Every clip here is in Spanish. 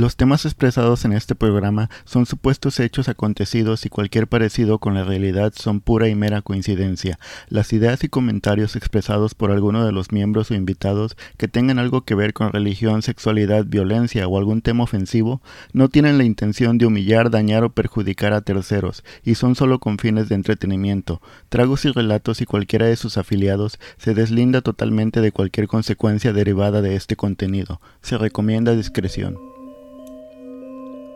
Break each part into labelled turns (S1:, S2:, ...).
S1: Los temas expresados en este programa son supuestos hechos acontecidos y cualquier parecido con la realidad son pura y mera coincidencia. Las ideas y comentarios expresados por alguno de los miembros o invitados que tengan algo que ver con religión, sexualidad, violencia o algún tema ofensivo no tienen la intención de humillar, dañar o perjudicar a terceros y son solo con fines de entretenimiento. Tragos y relatos y cualquiera de sus afiliados se deslinda totalmente de cualquier consecuencia derivada de este contenido. Se recomienda discreción.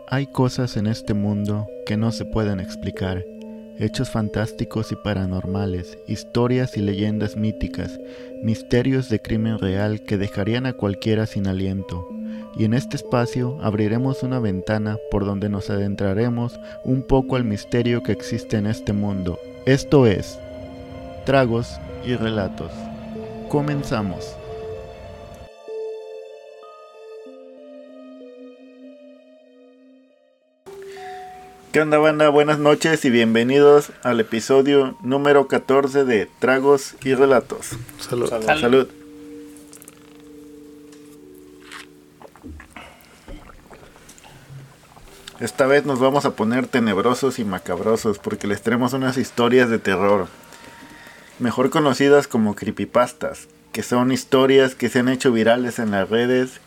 S1: Hay cosas en este mundo que no se pueden explicar, hechos fantásticos y paranormales, historias y leyendas míticas, misterios de crimen real que dejarían a cualquiera sin aliento. Y en este espacio abriremos una ventana por donde nos adentraremos un poco al misterio que existe en este mundo. Esto es Tragos y Relatos. Comenzamos. ¿Qué onda banda? Buenas noches y bienvenidos al episodio número 14 de Tragos y Relatos.
S2: Salud.
S1: Salud. Esta vez nos vamos a poner tenebrosos y macabrosos porque les traemos unas historias de terror, mejor conocidas como creepypastas, que son historias que se han hecho virales en las redes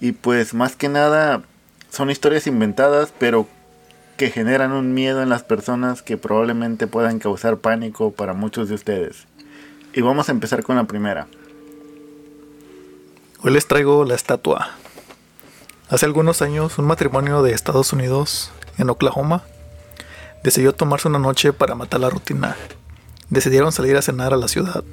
S1: y pues más que nada son historias inventadas pero que generan un miedo en las personas que probablemente puedan causar pánico para muchos de ustedes. Y vamos a empezar con la primera.
S2: Hoy les traigo la estatua. Hace algunos años, un matrimonio de Estados Unidos, en Oklahoma, decidió tomarse una noche para matar la rutina. Decidieron salir a cenar a la ciudad.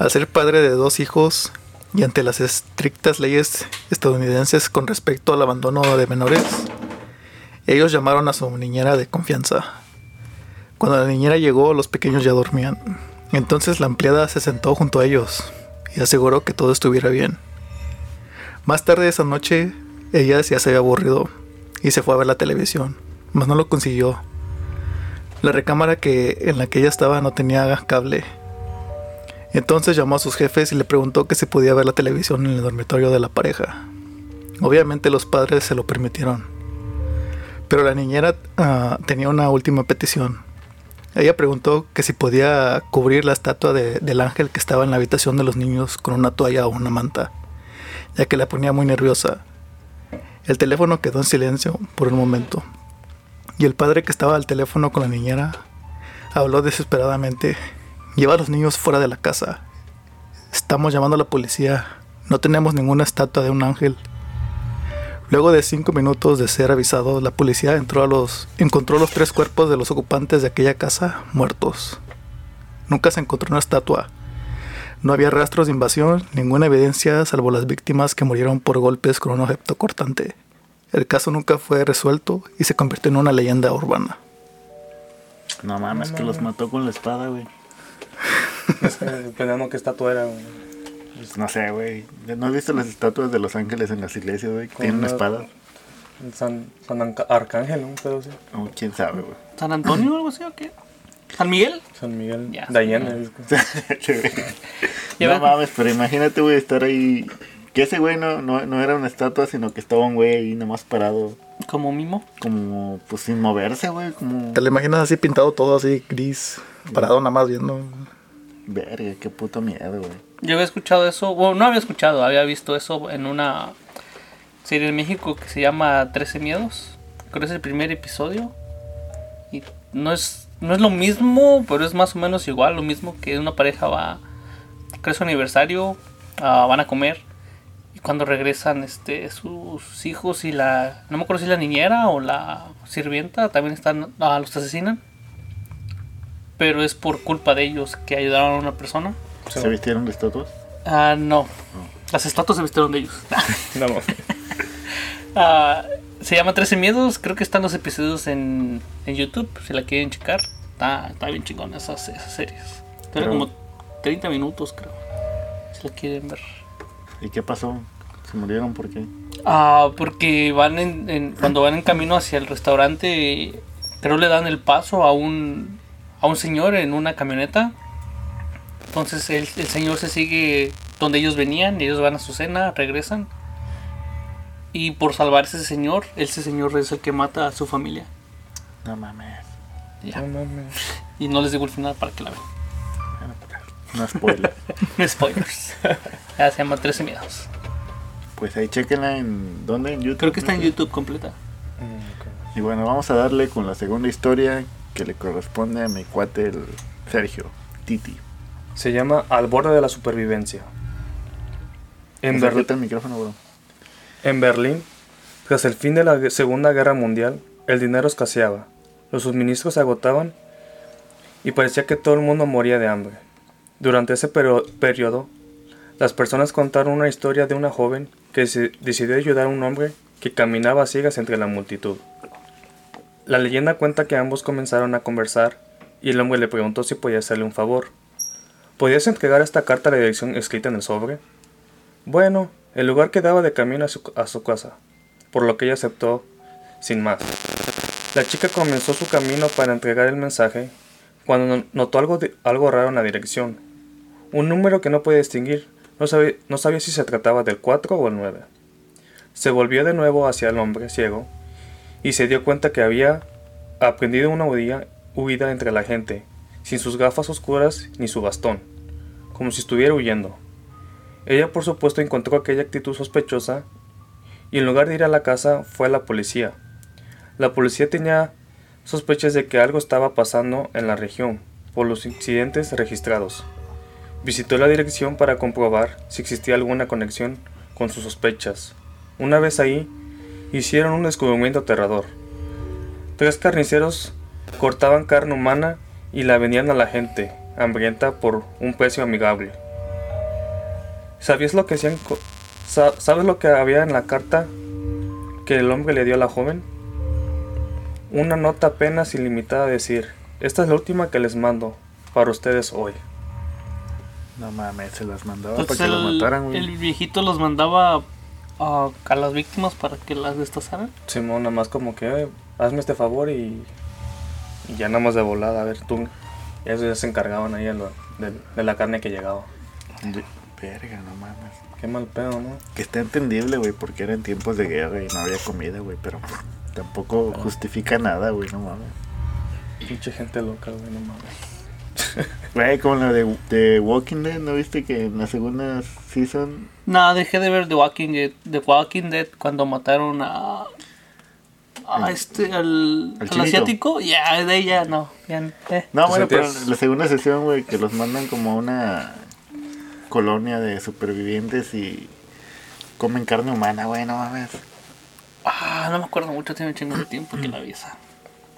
S2: Al ser padre de dos hijos y ante las estrictas leyes estadounidenses con respecto al abandono de menores, ellos llamaron a su niñera de confianza. Cuando la niñera llegó, los pequeños ya dormían. Entonces la empleada se sentó junto a ellos y aseguró que todo estuviera bien. Más tarde esa noche, ella ya se había aburrido y se fue a ver la televisión, mas no lo consiguió. La recámara que en la que ella estaba no tenía cable. Entonces llamó a sus jefes y le preguntó que se podía ver la televisión en el dormitorio de la pareja. Obviamente los padres se lo permitieron. Pero la niñera uh, tenía una última petición. Ella preguntó que si podía cubrir la estatua de, del ángel que estaba en la habitación de los niños con una toalla o una manta, ya que la ponía muy nerviosa. El teléfono quedó en silencio por un momento, y el padre que estaba al teléfono con la niñera habló desesperadamente. Lleva a los niños fuera de la casa. Estamos llamando a la policía. No tenemos ninguna estatua de un ángel. Luego de cinco minutos de ser avisado, la policía entró a los, encontró los tres cuerpos de los ocupantes de aquella casa muertos. Nunca se encontró una estatua. No había rastros de invasión, ninguna evidencia salvo las víctimas que murieron por golpes con un objeto cortante. El caso nunca fue resuelto y se convirtió en una leyenda urbana.
S1: No mames, que los mató con la espada, güey.
S3: Dependiendo qué estatua era, güey.
S1: Pues no sé, güey. ¿No has visto las estatuas de los ángeles en las iglesias, güey? Que tienen una espada.
S3: San, San Arcángel, ¿no? Pero sí.
S1: Oh, quién sabe, güey.
S4: ¿San Antonio o algo así o qué? ¿San Miguel?
S3: San Miguel.
S4: Ya,
S3: Dayana.
S1: no mames, pero imagínate, güey, estar ahí. Que ese güey no, no, no era una estatua, sino que estaba un güey ahí nomás parado.
S4: ¿Como mimo?
S1: Como, pues sin moverse, güey. Como...
S2: ¿Te lo imaginas así pintado todo así gris? Parado nada más viendo.
S1: Verga, qué puto miedo, güey.
S4: Yo había escuchado eso, bueno, no había escuchado, había visto eso en una serie en México que se llama 13 Miedos. Creo que es el primer episodio. Y no es, no es lo mismo, pero es más o menos igual, lo mismo que una pareja va, cree su aniversario, uh, van a comer. Y cuando regresan este, sus hijos y la, no me acuerdo si la niñera o la sirvienta, también están, uh, los asesinan. Pero es por culpa de ellos que ayudaron a una persona.
S1: ¿Se vistieron de estatuas?
S4: Ah, no. Las estatuas se vistieron de ellos. no. Ah, se llama 13 Miedos. Creo que están los episodios en, en YouTube. Si la quieren checar. Está, está bien chingón esas, esas series. Tiene como 30 minutos, creo. Si la quieren ver.
S1: ¿Y qué pasó? ¿Se murieron por qué?
S4: Ah, porque van en, en, cuando van en camino hacia el restaurante, creo le dan el paso a un, a un señor en una camioneta entonces el, el, señor se sigue donde ellos venían, ellos van a su cena, regresan. Y por salvar a ese señor, ese señor es el que mata a su familia.
S1: No mames.
S4: Ya.
S3: No mames.
S4: Y no les digo el final para que la vean.
S1: Pues, No spoiler.
S4: No spoilers. Ya se llama 13 miedos.
S1: pues ahí chequenla en. ¿Dónde? En YouTube.
S4: Creo que está en. YouTube completa.
S3: Mm.
S1: Y bueno, vamos a darle con la segunda historia que le corresponde a mi cuate, el Sergio. Titi.
S3: Se llama Al borde de la supervivencia. En, Berlín,
S1: Acércate el micrófono, bro.
S3: en Berlín, tras el fin de la Segunda Guerra Mundial, el dinero escaseaba, los suministros se agotaban y parecía que todo el mundo moría de hambre. Durante ese periodo, las personas contaron una historia de una joven que se decidió ayudar a un hombre que caminaba a ciegas entre la multitud. La leyenda cuenta que ambos comenzaron a conversar y el hombre le preguntó si podía hacerle un favor. ¿Podías entregar esta carta a la dirección escrita en el sobre? Bueno, el lugar quedaba de camino a su, a su casa, por lo que ella aceptó sin más. La chica comenzó su camino para entregar el mensaje cuando no- notó algo, de- algo raro en la dirección. Un número que no podía distinguir, no sabía, no sabía si se trataba del 4 o el 9. Se volvió de nuevo hacia el hombre ciego y se dio cuenta que había aprendido una huida, entre la gente, sin sus gafas oscuras ni su bastón, como si estuviera huyendo. Ella por supuesto encontró aquella actitud sospechosa y en lugar de ir a la casa fue a la policía. La policía tenía sospechas de que algo estaba pasando en la región por los incidentes registrados. Visitó la dirección para comprobar si existía alguna conexión con sus sospechas. Una vez ahí, hicieron un descubrimiento aterrador. Tres carniceros cortaban carne humana y la vendían a la gente, hambrienta por un precio amigable. ¿Sabías lo que hacían? ¿Sabes lo que había en la carta que el hombre le dio a la joven? Una nota apenas ilimitada a decir, esta es la última que les mando para ustedes hoy.
S1: No mames, se las mandaba
S4: Entonces
S1: para que
S4: el,
S1: lo mataran, güey.
S4: el viejito los mandaba a, a las víctimas para que las destazaran.
S3: Simón, nada más como que, "Eh, hazme este favor y, y ya nada más de volada, a ver, tú. Y eso ya se encargaban ahí de, lo- de- de la carne que llegaba.
S1: De- Verga, no mames.
S3: Qué mal pedo, ¿no?
S1: Que está entendible, güey, porque eran tiempos de guerra y no había comida, güey, pero tampoco justifica nada, güey, no mames.
S3: Pinche gente loca, güey, no mames.
S1: Güey, como la de, de Walking Dead, ¿no viste que en la segunda season
S4: Nada, dejé de ver The Walking Dead, The Walking Dead cuando mataron a. A
S1: El-
S4: este, al,
S1: el
S4: al asiático. Ya, de ella no. Ya, eh.
S1: No,
S3: ¿Te
S1: bueno, pero
S3: sentías-
S1: en la segunda sesión, güey, que los mandan como a una colonia de supervivientes y comen carne humana, güey, no mames.
S4: Ah, no me acuerdo mucho, tiene un chingo de tiempo que la vi esa.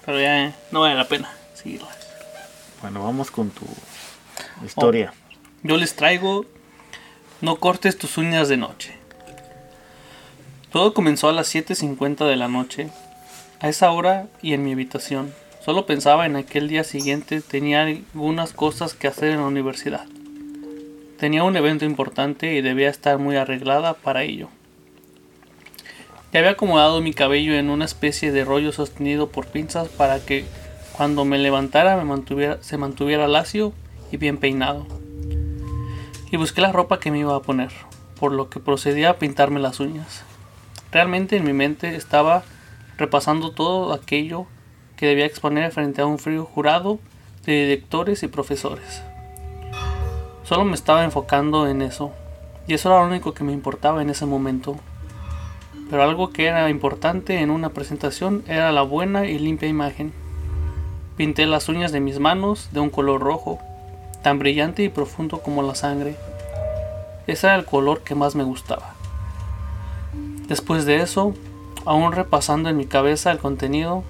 S4: Pero ya eh, no vale la pena seguirla.
S1: Bueno, vamos con tu historia.
S4: Yo les traigo No cortes tus uñas de noche. Todo comenzó a las 7.50 de la noche. A esa hora y en mi habitación. Solo pensaba en aquel día siguiente. Tenía algunas cosas que hacer en la universidad. Tenía un evento importante y debía estar muy arreglada para ello. Ya había acomodado mi cabello en una especie de rollo sostenido por pinzas para que cuando me levantara se mantuviera lacio y bien peinado. Y busqué la ropa que me iba a poner, por lo que procedí a pintarme las uñas. Realmente en mi mente estaba repasando todo aquello que debía exponer frente a un frío jurado de directores y profesores. Solo me estaba enfocando en eso, y eso era lo único que me importaba en ese momento. Pero algo que era importante en una presentación era la buena y limpia imagen. Pinté las uñas de mis manos de un color rojo, tan brillante y profundo como la sangre. Ese era el color que más me gustaba. Después de eso, aún repasando en mi cabeza el contenido,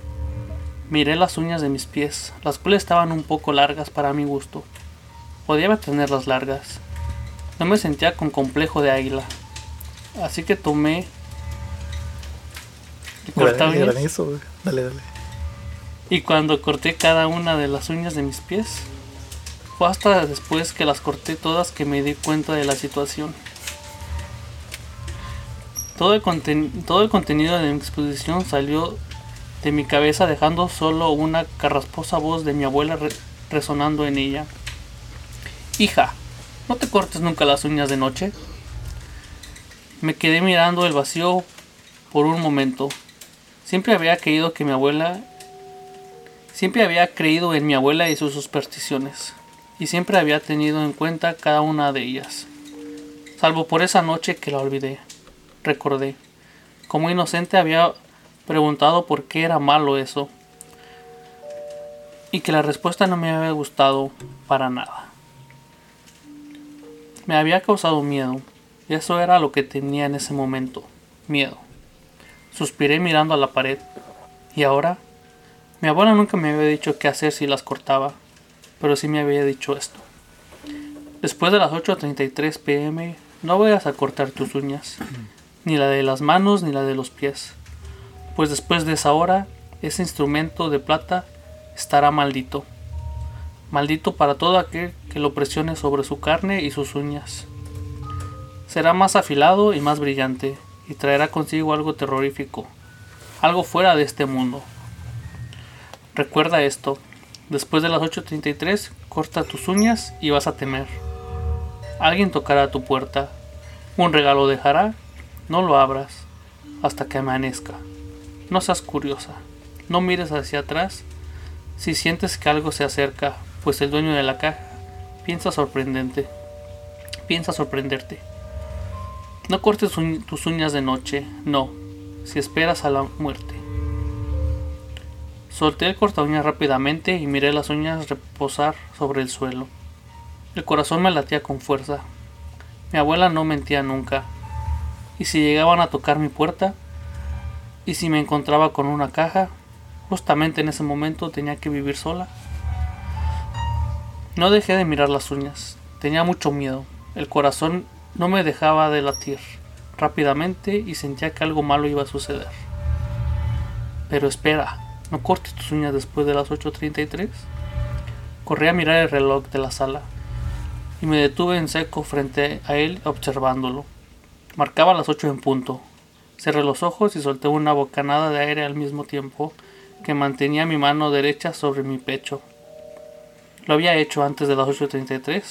S4: miré las uñas de mis pies, las cuales estaban un poco largas para mi gusto. Podía tenerlas largas. No me sentía con complejo de águila. Así que tomé y
S2: Granizo. Dale, dale.
S4: Y cuando corté cada una de las uñas de mis pies, fue hasta después que las corté todas que me di cuenta de la situación. Todo el, todo el contenido de mi exposición salió de mi cabeza dejando solo una carrasposa voz de mi abuela re- resonando en ella. Hija, ¿no te cortes nunca las uñas de noche? Me quedé mirando el vacío por un momento. Siempre había creído que mi abuela siempre había creído en mi abuela y sus supersticiones, y siempre había tenido en cuenta cada una de ellas. Salvo por esa noche que la olvidé. Recordé. Como inocente había preguntado por qué era malo eso. Y que la respuesta no me había gustado para nada. Me había causado miedo. Y eso era lo que tenía en ese momento. Miedo. Suspiré mirando a la pared. ¿Y ahora? Mi abuela nunca me había dicho qué hacer si las cortaba. Pero sí me había dicho esto. Después de las 8.33 pm no vayas a cortar tus uñas, ni la de las manos ni la de los pies, pues después de esa hora ese instrumento de plata estará maldito. Maldito para todo aquel que lo presione sobre su carne y sus uñas. Será más afilado y más brillante, y traerá consigo algo terrorífico, algo fuera de este mundo. Recuerda esto, después de las 8.33 corta tus uñas y vas a temer. Alguien tocará a tu puerta. Un regalo dejará. No lo abras hasta que amanezca. No seas curiosa. No mires hacia atrás si sientes que algo se acerca, pues el dueño de la caja piensa sorprendente. Piensa sorprenderte. No cortes tus uñas de noche, no, si esperas a la muerte. Solté el corta uñas rápidamente y miré las uñas reposar sobre el suelo. El corazón me latía con fuerza. Mi abuela no mentía nunca. Y si llegaban a tocar mi puerta, y si me encontraba con una caja, justamente en ese momento tenía que vivir sola. No dejé de mirar las uñas. Tenía mucho miedo. El corazón no me dejaba de latir rápidamente y sentía que algo malo iba a suceder. Pero espera, no cortes tus uñas después de las 8.33. Corrí a mirar el reloj de la sala y me detuve en seco frente a él observándolo. Marcaba las ocho en punto. Cerré los ojos y solté una bocanada de aire al mismo tiempo que mantenía mi mano derecha sobre mi pecho. Lo había hecho antes de las 8.33.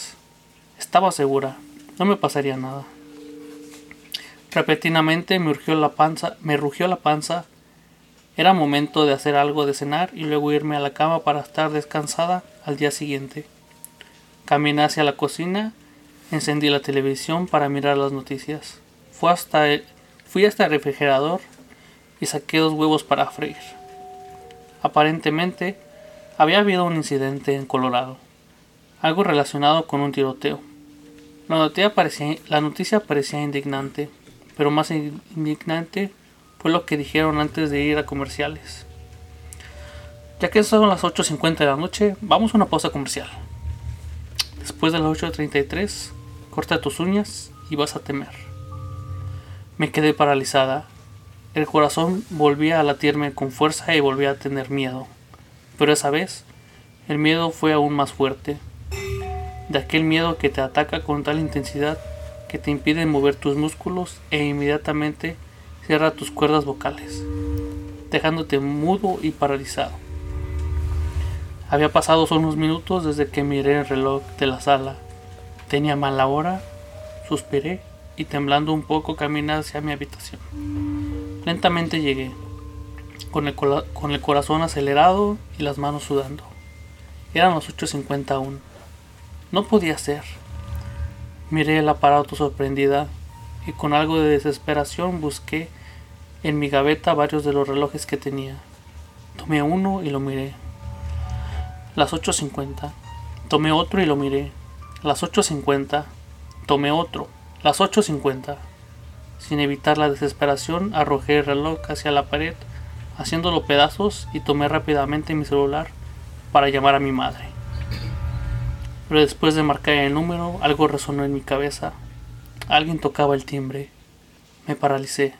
S4: Estaba segura, no me pasaría nada. Repentinamente me la panza, me rugió la panza. Era momento de hacer algo de cenar y luego irme a la cama para estar descansada al día siguiente. Caminé hacia la cocina, encendí la televisión para mirar las noticias. Fui hasta el, fui hasta el refrigerador y saqué dos huevos para freír. Aparentemente, había habido un incidente en Colorado, algo relacionado con un tiroteo. La noticia parecía indignante, pero más indignante fue lo que dijeron antes de ir a comerciales. Ya que son las 8.50 de la noche, vamos a una pausa comercial. Después de las 8.33, corta tus uñas y vas a temer. Me quedé paralizada. El corazón volvía a latirme con fuerza y volvía a tener miedo. Pero esa vez, el miedo fue aún más fuerte. De aquel miedo que te ataca con tal intensidad que te impide mover tus músculos e inmediatamente cierra tus cuerdas vocales, dejándote mudo y paralizado. Había pasado solo unos minutos desde que miré el reloj de la sala. Tenía mala hora, suspiré y temblando un poco caminé hacia mi habitación. Lentamente llegué, con el, corazón acelerado y las manos sudando. Eran las 8.50 aún. No podía ser. Miré el aparato sorprendida y con algo de desesperación busqué en mi gaveta varios de los relojes que tenía. Tomé uno y lo miré. Las 8.50. Tomé otro y lo miré. Las 8.50. Tomé otro. Las 8.50. Sin evitar la desesperación, arrojé el reloj hacia la pared, haciéndolo pedazos y tomé rápidamente mi celular para llamar a mi madre. Pero después de marcar el número, algo resonó en mi cabeza. Alguien tocaba el timbre. Me paralicé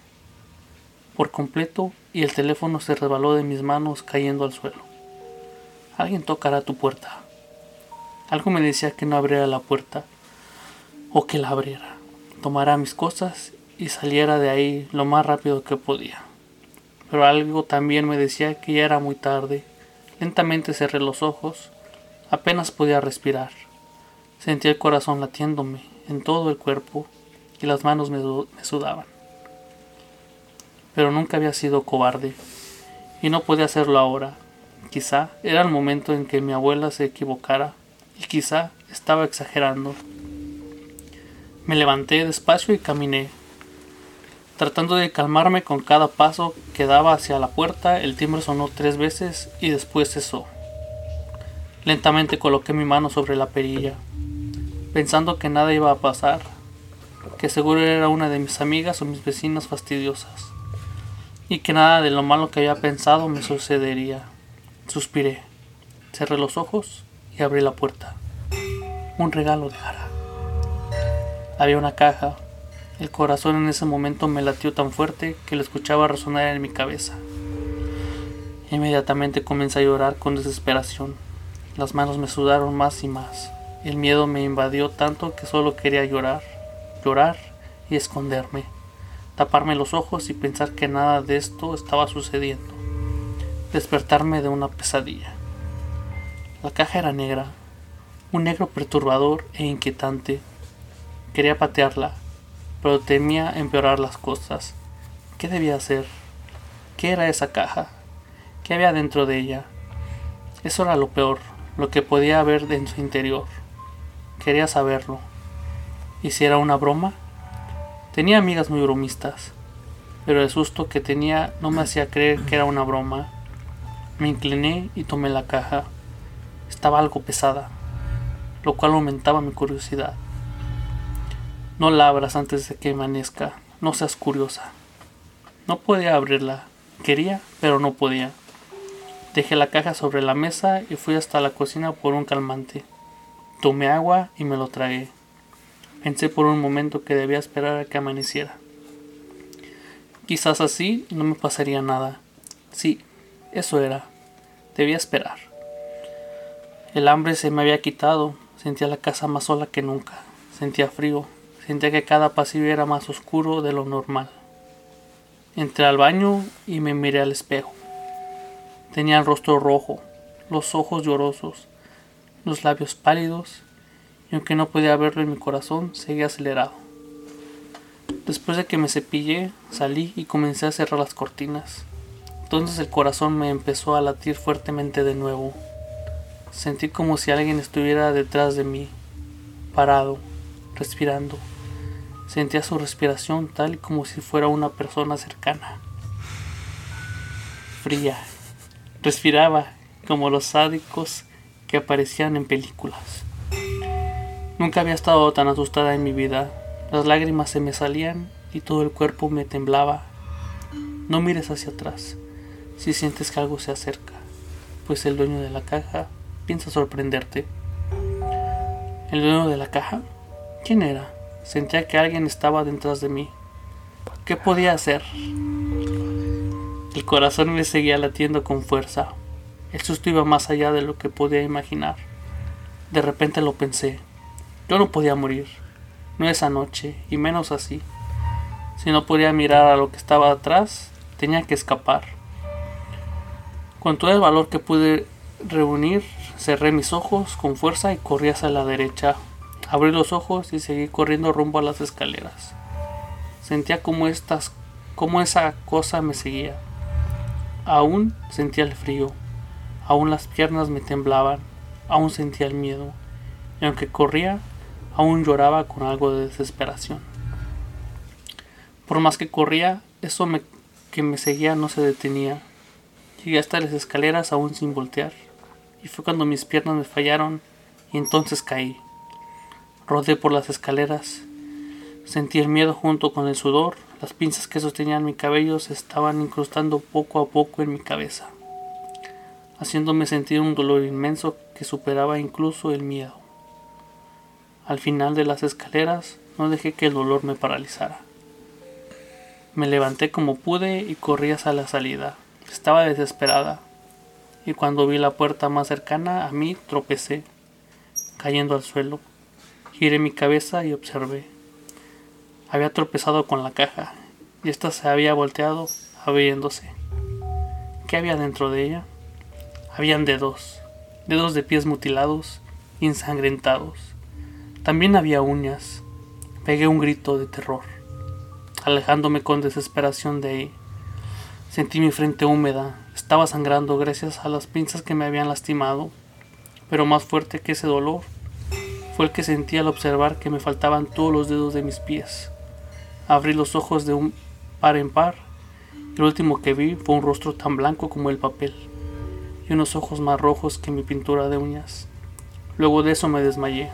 S4: por completo y el teléfono se resbaló de mis manos cayendo al suelo. Alguien tocará tu puerta. Algo me decía que no abriera la puerta o que la abriera. Tomara mis cosas y saliera de ahí lo más rápido que podía. Pero algo también me decía que ya era muy tarde. Lentamente cerré los ojos. Apenas podía respirar. Sentí el corazón latiéndome en todo el cuerpo y las manos me, me sudaban. Pero nunca había sido cobarde, y no podía hacerlo ahora. Quizá era el momento en que mi abuela se equivocara, y quizá estaba exagerando. Me levanté despacio y caminé. Tratando de calmarme con cada paso que daba hacia la puerta, el timbre sonó tres veces y después cesó. Lentamente coloqué mi mano sobre la perilla, pensando que nada iba a pasar, que seguro era una de mis amigas o mis vecinas fastidiosas, y que nada de lo malo que había pensado me sucedería. Suspiré, cerré los ojos y abrí la puerta. Un regalo de Jara. Había una caja. El corazón en ese momento me latió tan fuerte que lo escuchaba resonar en mi cabeza. Inmediatamente comencé a llorar con desesperación. Las manos me sudaron más y más. El miedo me invadió tanto que solo quería llorar, llorar y esconderme, taparme los ojos y pensar que nada de esto estaba sucediendo. Despertarme de una pesadilla. La caja era negra, un negro perturbador e inquietante. Quería patearla, pero temía empeorar las cosas. ¿Qué debía hacer? ¿Qué era esa caja? ¿Qué había dentro de ella? Eso era lo peor lo que podía haber en su interior. Quería saberlo. ¿Y si era una broma? Tenía amigas muy bromistas, pero el susto que tenía no me hacía creer que era una broma. Me incliné y tomé la caja. Estaba algo pesada, lo cual aumentaba mi curiosidad. No la abras antes de que amanezca, no seas curiosa. No podía abrirla. Quería, pero no podía. Dejé la caja sobre la mesa y fui hasta la cocina por un calmante. Tomé agua y me lo tragué. Pensé por un momento que debía esperar a que amaneciera. Quizás así no me pasaría nada. Sí, eso era. Debía esperar. El hambre se me había quitado. Sentía la casa más sola que nunca. Sentía frío. Sentía que cada pasillo era más oscuro de lo normal. Entré al baño y me miré al espejo. Tenía el rostro rojo, los ojos llorosos, los labios pálidos, y aunque no podía verlo en mi corazón, seguía acelerado. Después de que me cepillé, salí y comencé a cerrar las cortinas. Entonces el corazón me empezó a latir fuertemente de nuevo. Sentí como si alguien estuviera detrás de mí, parado, respirando. Sentía su respiración tal como si fuera una persona cercana. Fría, Respiraba como los sádicos que aparecían en películas. Nunca había estado tan asustada en mi vida. Las lágrimas se me salían y todo el cuerpo me temblaba. No mires hacia atrás si sientes que algo se acerca, pues el dueño de la caja piensa sorprenderte. ¿El dueño de la caja? ¿Quién era? Sentía que alguien estaba detrás de mí. ¿Qué podía hacer? El corazón me seguía latiendo con fuerza. El susto iba más allá de lo que podía imaginar. De repente lo pensé. Yo no podía morir. No esa noche, y menos así. Si no podía mirar a lo que estaba atrás, tenía que escapar. Con todo el valor que pude reunir, cerré mis ojos con fuerza y corrí hacia la derecha. Abrí los ojos y seguí corriendo rumbo a las escaleras. Sentía como estas, como esa cosa me seguía. Aún sentía el frío, aún las piernas me temblaban, aún sentía el miedo, y aunque corría, aún lloraba con algo de desesperación. Por más que corría, eso que me seguía no se detenía. Llegué hasta las escaleras aún sin voltear, y fue cuando mis piernas me fallaron y entonces caí. Rodé por las escaleras, sentí el miedo junto con el sudor las pinzas que sostenían mi cabello se estaban incrustando poco a poco en mi cabeza, haciéndome sentir un dolor inmenso que superaba incluso el miedo. Al final de las escaleras no dejé que el dolor me paralizara. Me levanté como pude y corrí hacia la salida. Estaba desesperada, y cuando vi la puerta más cercana a mí tropecé, cayendo al suelo. Giré mi cabeza y observé. Había tropezado con la caja y ésta se había volteado abriéndose. ¿Qué había dentro de ella? Habían dedos, dedos de pies mutilados, ensangrentados. También había uñas. Pegué un grito de terror, alejándome con desesperación de ahí. Sentí mi frente húmeda, estaba sangrando gracias a las pinzas que me habían lastimado, pero más fuerte que ese dolor fue el que sentí al observar que me faltaban todos los dedos de mis pies. Abrí los ojos de un par en par y lo último que vi fue un rostro tan blanco como el papel y unos ojos más rojos que mi pintura de uñas. Luego de eso me desmayé.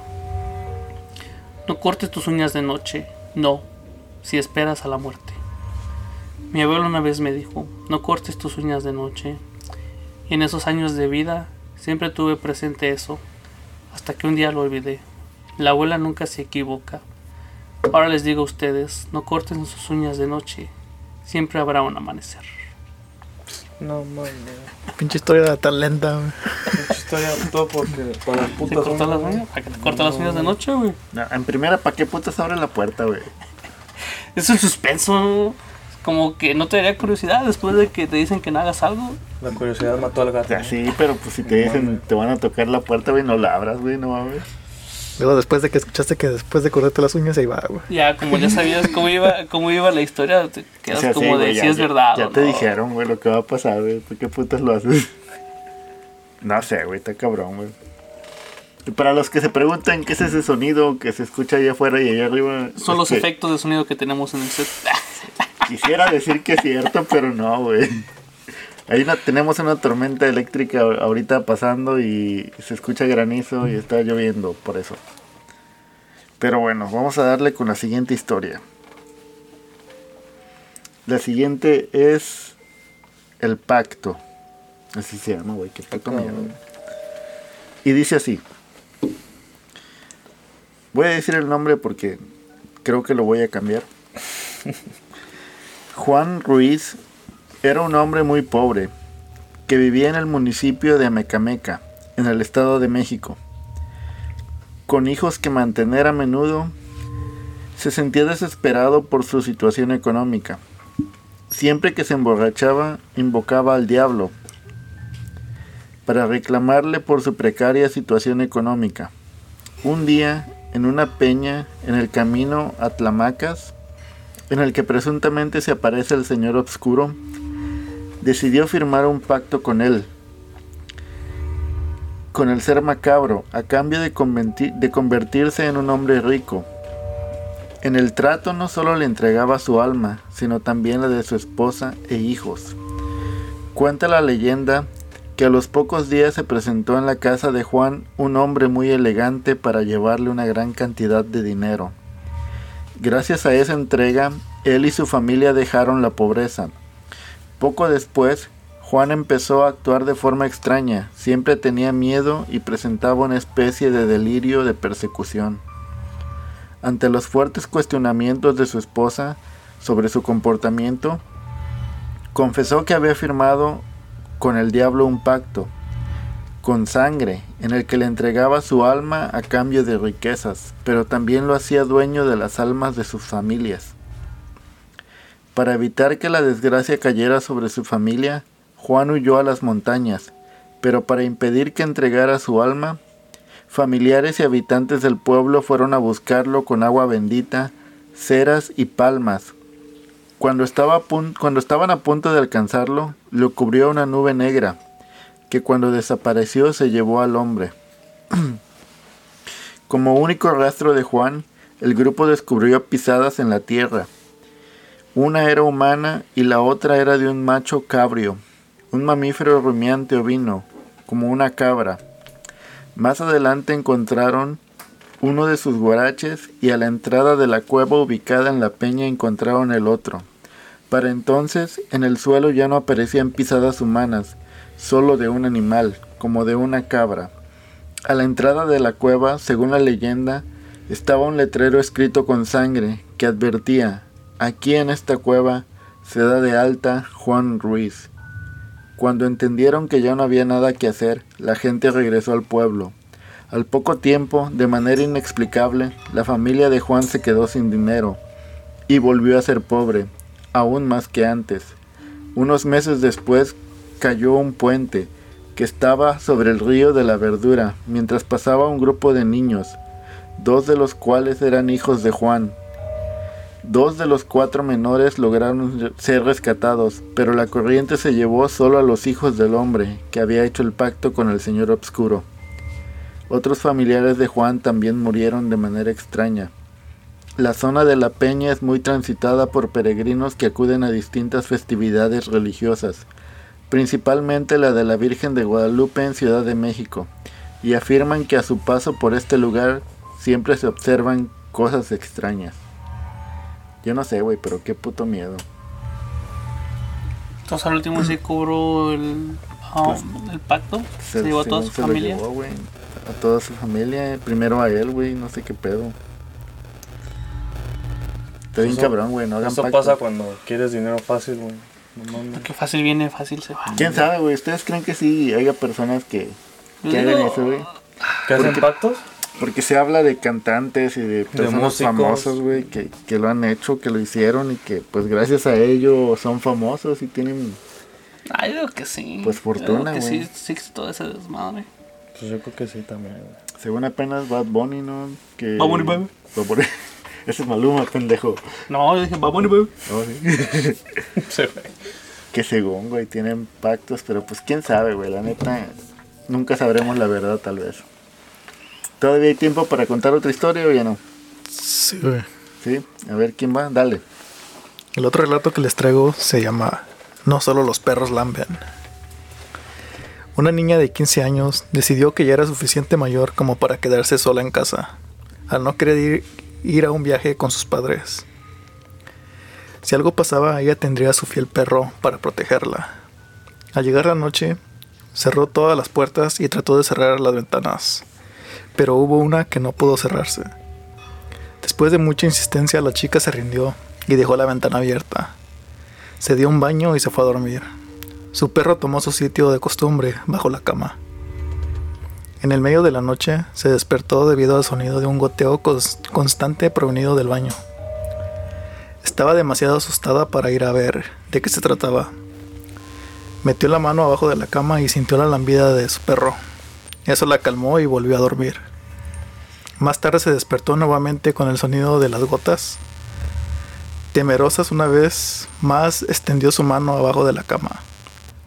S4: No cortes tus uñas de noche, no, si esperas a la muerte. Mi abuelo una vez me dijo, no cortes tus uñas de noche. Y en esos años de vida siempre tuve presente eso, hasta que un día lo olvidé. La abuela nunca se equivoca. Ahora les digo a ustedes, no corten sus uñas de noche, siempre habrá un amanecer.
S3: No mames.
S2: Pinche historia tan lenta, güey.
S3: Mucha historia, todo porque para las
S4: ¿Te
S3: putas.
S4: cortas las
S3: uñas?
S4: ¿Para que te cortas las uñas de noche, güey?
S1: No, en primera, ¿para qué putas abre la puerta, güey?
S4: Es el suspenso. Como que no te daría curiosidad después de que te dicen que no hagas algo.
S3: La curiosidad mató al gato.
S1: O sea, sí, pero pues si te dicen, te van a tocar la puerta, güey, no la abras, güey, no mames.
S2: Luego después de que escuchaste que después de cortarte las uñas, ahí va, güey.
S4: Ya, como ya sabías cómo iba, cómo iba la historia, te quedas
S1: O sea, sí,
S4: como de si
S1: ya-
S4: es
S1: ya-
S4: verdad
S1: Ya
S4: o
S1: te
S4: no.
S1: dijeron, güey, lo que va a pasar, güey. ¿Por qué putas lo haces? No sé, güey, está cabrón, güey. Y para los que se preguntan qué es ese sonido que se escucha allá afuera y allá arriba.
S4: Son los
S1: este,
S4: efectos de sonido que tenemos en el set.
S1: Quisiera decir que es cierto, pero no, güey. Ahí una- tenemos una tormenta eléctrica ahor- ahorita pasando y se escucha granizo y está lloviendo por eso. Pero bueno, vamos a darle con la siguiente historia. La siguiente es el pacto. Así se llama, güey. Qué pacto
S3: Cabrón.
S1: mierda. Y dice así. Voy a decir el nombre porque creo que lo voy a cambiar. Juan Ruiz era un hombre muy pobre que vivía en el municipio de Amecameca, en el Estado de México. Con hijos que mantener a menudo, se sentía desesperado por su situación económica. Siempre que se emborrachaba, invocaba al diablo para reclamarle por su precaria situación económica. Un día, en una peña en el camino a Tlamacas, en el que presuntamente se aparece el Señor Obscuro, decidió firmar un pacto con él, con el ser macabro, a cambio de, converti- de convertirse en un hombre rico. En el trato no solo le entregaba su alma, sino también la de su esposa e hijos. Cuenta la leyenda que a los pocos días se presentó en la casa de Juan un hombre muy elegante para llevarle una gran cantidad de dinero. Gracias a esa entrega, él y su familia dejaron la pobreza. Poco después, Juan empezó a actuar de forma extraña, siempre tenía miedo y presentaba una especie de delirio de persecución. Ante los fuertes cuestionamientos de su esposa sobre su comportamiento, confesó que había firmado con el diablo un pacto, con sangre, en el que le entregaba su alma a cambio de riquezas, pero también lo hacía dueño de las almas de sus familias. Para evitar que la desgracia cayera sobre su familia, Juan huyó a las montañas, pero para impedir que entregara su alma, familiares y habitantes del pueblo fueron a buscarlo con agua bendita, ceras y palmas. Cuando, estaba a cuando estaban a punto de alcanzarlo, lo cubrió una nube negra, que cuando desapareció se llevó al hombre. Como único rastro de Juan, el grupo descubrió pisadas en la tierra. Una era humana y la otra era de un macho cabrio, un mamífero rumiante ovino, como una cabra. Más adelante encontraron uno de sus guaraches y a la entrada de la cueva ubicada en la peña encontraron el otro. Para entonces en el suelo ya no aparecían pisadas humanas, solo de un animal, como de una cabra. A la entrada de la cueva, según la leyenda, estaba un letrero escrito con sangre que advertía, aquí en esta cueva se da de alta Juan Ruiz. Cuando entendieron que ya no había nada que hacer, la gente regresó al pueblo. Al poco tiempo, de manera inexplicable, la familia de Juan se quedó sin dinero y volvió a ser pobre, aún más que antes. Unos meses después cayó un puente que estaba sobre el río de la verdura mientras pasaba un grupo de niños, dos de los cuales eran hijos de Juan. Dos de los cuatro menores lograron ser rescatados, pero la corriente se llevó solo a los hijos del hombre, que había hecho el pacto con el Señor Obscuro. Otros familiares de Juan también murieron de manera extraña. La zona de la peña es muy transitada por peregrinos que acuden a distintas festividades religiosas, principalmente la de la Virgen de Guadalupe en Ciudad de México, y afirman que a su paso por este lugar siempre se observan cosas extrañas. Yo no sé, güey, pero qué puto miedo.
S4: Entonces al último sí cobró el, ah, el pacto. Se, llevó a toda su
S1: se lo
S4: familia.
S1: llevó, a toda su familia. Primero a él, güey, no sé qué pedo. Está bien cabrón, güey, no hagan
S3: Eso
S1: pacto.
S3: pasa cuando quieres dinero fácil, güey. No.
S4: Porque fácil viene, fácil se va.
S1: ¿Quién sabe, güey? ¿Ustedes creen que sí haya personas que, que hagan eso, güey?
S3: ¿Qué hacen pactos?
S1: Porque se habla de cantantes y de personas
S3: músicos.
S1: famosos, güey, que, que lo han hecho, que lo hicieron y que pues gracias a ello son famosos y tienen...
S4: Ah, yo digo que sí.
S1: Pues, fortuna, güey.
S4: sí, sí todo ese desmadre.
S3: Pues yo creo que sí también, güey.
S1: Según apenas Bad Bunny, ¿no? Que...
S4: Bad Bunny, baby.
S1: Bad Bunny. Ese es Maluma, pendejo.
S4: No, yo dije, vamos, baby.
S1: Oh, sí.
S3: Sí,
S1: que según, güey, tienen pactos, pero pues quién sabe, güey, la neta, nunca sabremos la verdad tal vez. ¿Todavía hay tiempo para contar otra historia o ya no?
S2: Sí, güey.
S1: Sí, a ver quién va, dale.
S2: El otro relato que les traigo se llama No solo los perros lamben. Una niña de 15 años decidió que ya era suficiente mayor como para quedarse sola en casa, al no querer ir, ir a un viaje con sus padres. Si algo pasaba, ella tendría a su fiel perro para protegerla. Al llegar la noche, cerró todas las puertas y trató de cerrar las ventanas, pero hubo una que no pudo cerrarse. Después de mucha insistencia, la chica se rindió y dejó la ventana abierta. Se dio un baño y se fue a dormir. Su perro tomó su sitio de costumbre bajo la cama. En el medio de la noche se despertó debido al sonido de un goteo cons- constante provenido del baño. Estaba demasiado asustada para ir a ver de qué se trataba. Metió la mano abajo de la cama y sintió la lambida de su perro. Eso la calmó y volvió a dormir. Más tarde se despertó nuevamente con el sonido de las gotas. Temerosas una vez más extendió su mano abajo de la cama.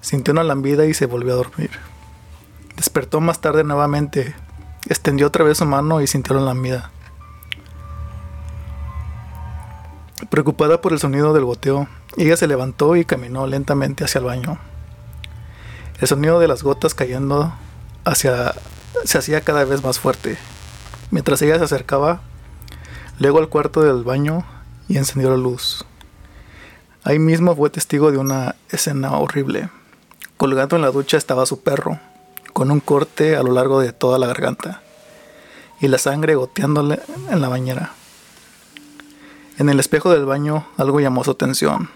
S2: Sintió una lambida y se volvió a dormir. Despertó más tarde nuevamente. Extendió otra vez su mano y sintió la lambida. Preocupada por el sonido del goteo, ella se levantó y caminó lentamente hacia el baño. El sonido de las gotas cayendo hacia se hacía cada vez más fuerte. Mientras ella se acercaba, luego al cuarto del baño y encendió la luz. Ahí mismo fue testigo de una escena horrible. Colgando en la ducha estaba su perro, con un corte a lo largo de toda la garganta, y la sangre goteándole en la bañera. En el espejo del baño algo llamó su atención.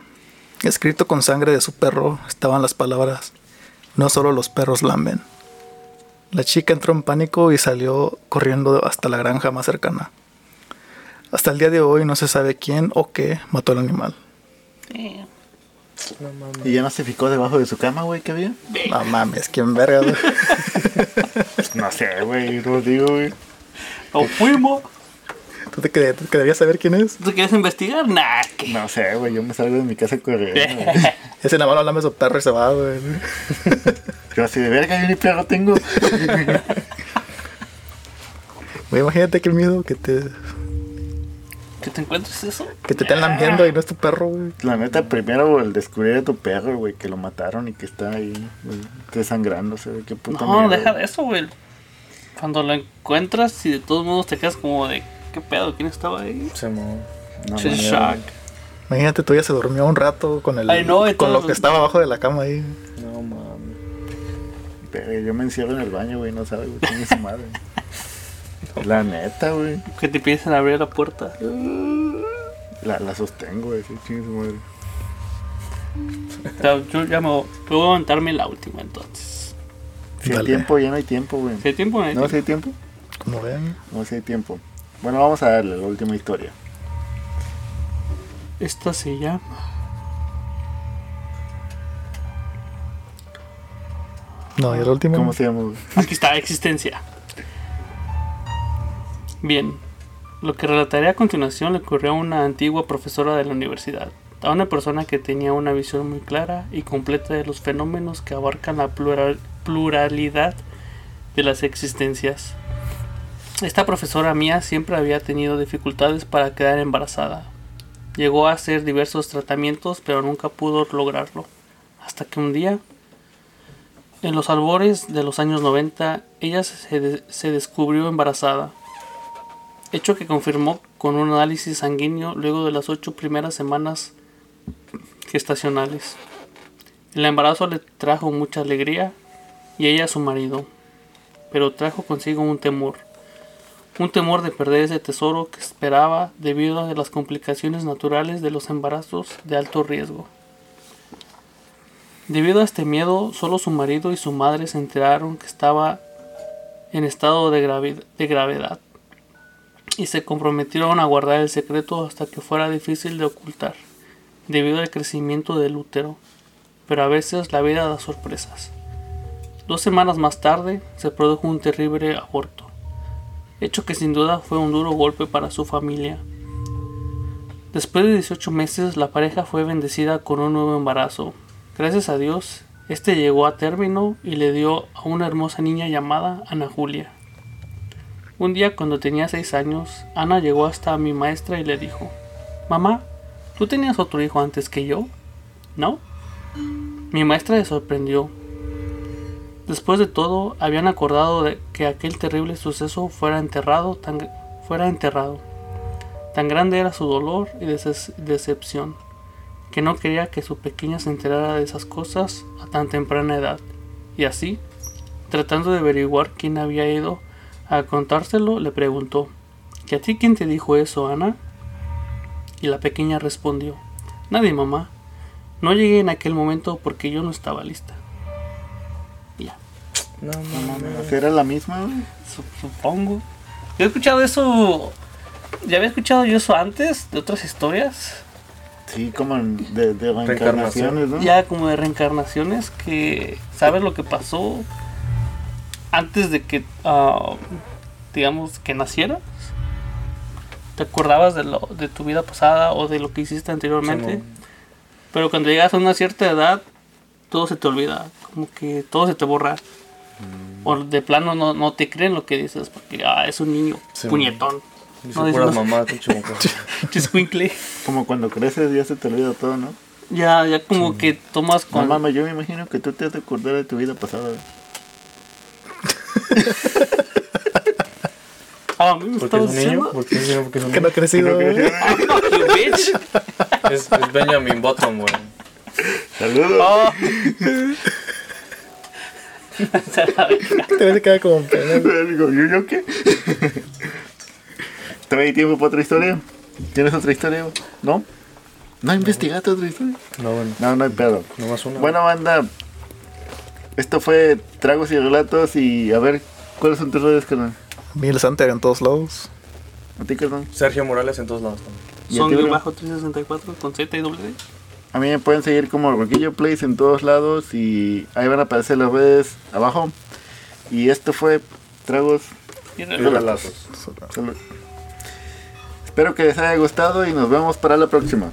S2: Escrito con sangre de su perro estaban las palabras, no solo los perros lamben. La chica entró en pánico y salió corriendo hasta la granja más cercana. Hasta el día de hoy no se sabe quién o qué mató al animal.
S3: No mames.
S1: ¿Y ya no se fijó debajo de su cama, güey, que había?
S2: No mames, quién verga. güey?
S1: No sé, güey, no digo, güey.
S4: o fuimos.
S2: ¿Tú te, querías saber quién es?
S4: ¿Tú quieres investigar? Nah.
S1: No sé, güey, yo me salgo de mi casa corriendo.
S2: Ese nada más su perro y se va, güey.
S1: Yo así de verga, yo ni perro tengo.
S2: Güey, imagínate qué miedo que te,
S4: ¿Que te encuentres eso?
S2: que te estén lambiendo y no es tu perro, güey.
S1: La neta, primero el descubrir a tu perro, güey, que lo mataron y que está ahí güey, desangrándose, güey, qué puto
S4: No, deja de eso, güey. Cuando lo encuentras y de todos modos te quedas como de, ¿qué pedo? ¿Quién estaba ahí?
S3: Se mo-
S1: No,
S4: shock.
S2: Imagínate, tú ya se durmió un rato con el
S4: Ay, no,
S2: con lo que estaba abajo de la cama ahí.
S3: No mames.
S1: Yo me encierro en el baño, güey, no sabes, güey, tiene su madre. La neta, güey.
S4: Que te empiecen a abrir la puerta.
S1: La, la sostengo, güey, sí, chingue su madre.
S4: O sea, yo ya me voy voy a aventarme la última entonces.
S1: Si hay tiempo, ya no hay tiempo, güey.
S4: ¿Si hay tiempo? No hay
S1: ¿No,
S4: tiempo.
S1: si hay tiempo?
S2: Como ven.
S1: No, si hay tiempo. Bueno, vamos a darle la última historia.
S4: Esta se llama.
S2: No, y el último.
S1: ¿Cómo se llama?
S4: Aquí está, existencia. Bien. Lo que relataré a continuación le ocurrió a una antigua profesora de la universidad, a una persona que tenía una visión muy clara y completa de los fenómenos que abarcan la plural- pluralidad de las existencias. Esta profesora mía siempre había tenido dificultades para quedar embarazada. Llegó a hacer diversos tratamientos, pero nunca pudo lograrlo. Hasta que un día, en los albores de los años 90, ella se, de- se descubrió embarazada. Hecho que confirmó con un análisis sanguíneo luego de las ocho primeras semanas gestacionales. El embarazo le trajo mucha alegría y ella a su marido, pero trajo consigo un temor. Un temor de perder ese tesoro que esperaba debido a las complicaciones naturales de los embarazos de alto riesgo. Debido a este miedo, solo su marido y su madre se enteraron que estaba en estado de, gravi- de gravedad y se comprometieron a guardar el secreto hasta que fuera difícil de ocultar, debido al crecimiento del útero. Pero a veces la vida da sorpresas. Dos semanas más tarde se produjo un terrible aborto, hecho que sin duda fue un duro golpe para su familia. Después de 18 meses, la pareja fue bendecida con un nuevo embarazo. Gracias a Dios, este llegó a término y le dio a una hermosa niña llamada Ana Julia. Un día cuando tenía 6 años, Ana llegó hasta mi maestra y le dijo, Mamá, ¿tú tenías otro hijo antes que yo? ¿No? Mi maestra se sorprendió. Después de todo, habían acordado de que aquel terrible suceso fuera enterrado, tan, fuera enterrado. Tan grande era su dolor y decepción, que no quería que su pequeña se enterara de esas cosas a tan temprana edad. Y así, tratando de averiguar quién había ido a contárselo, le preguntó, ¿Que a ti quién te dijo eso, Ana? Y la pequeña respondió, Nadie, mamá. No llegué en aquel momento porque yo no estaba lista. Y Ya,
S3: No, no, no.
S1: ¿Será la misma?
S4: supongo. Yo he escuchado eso. Ya había escuchado yo eso antes de otras historias.
S1: Sí, como de, de reencarnaciones, ¿no?
S4: Ya como de reencarnaciones que sabes lo que pasó antes de que, ah, digamos, que nacieras. Te acordabas de, lo, de tu vida pasada o de lo que hiciste anteriormente. Pero cuando llegas a una cierta edad, todo se te olvida. Como que todo se te borra.
S3: Mm.
S4: O de plano no, no te creen lo que dices. Porque ah, es un niño
S3: Sí,
S4: puñetón.
S3: Dice
S4: No,
S3: puras
S4: no.
S3: mamás.
S4: Chiscuincle.
S1: Como cuando creces ya se te olvida todo, ¿no?
S4: Ya, ya como que tomas
S1: No
S4: con.
S1: mames, yo me imagino que tú te has de acordar de tu vida pasada.
S4: Ah, a mí me
S3: Porque es
S4: estabas
S3: un niño.
S4: diciendo.
S3: Porque es un niño. Porque es un
S2: Que no ha
S3: niño.
S2: crecido.
S4: Ah, fuck you, bitch.
S3: Es, es Benjamin Button, güey.
S1: Saludos.
S4: Oh.
S2: Te ves que queda como pena.
S1: ¿yo, yo qué? ¿Todavía hay tiempo para otra historia? ¿Tienes otra historia? ¿No? ¿No investigaste otra historia?
S3: No, bueno.
S1: No, no hay pedo.
S3: Nomás una.
S1: Bueno, banda. Esto fue Tragos y Relatos y a ver, ¿cuáles son tus redes, carnal?
S2: Miguel Santiago en todos lados.
S1: ¿A ti, carnal?
S3: Sergio Morales en todos lados también.
S1: ¿Y
S4: Son bajo 364 con Z y doble D.
S1: A mí me pueden seguir como Roquillo Place en todos lados y ahí van a aparecer las redes abajo. Y esto fue Tragos
S4: Y
S1: y
S4: re-
S1: Relatos. Salud. Espero que les haya gustado y nos vemos para la próxima.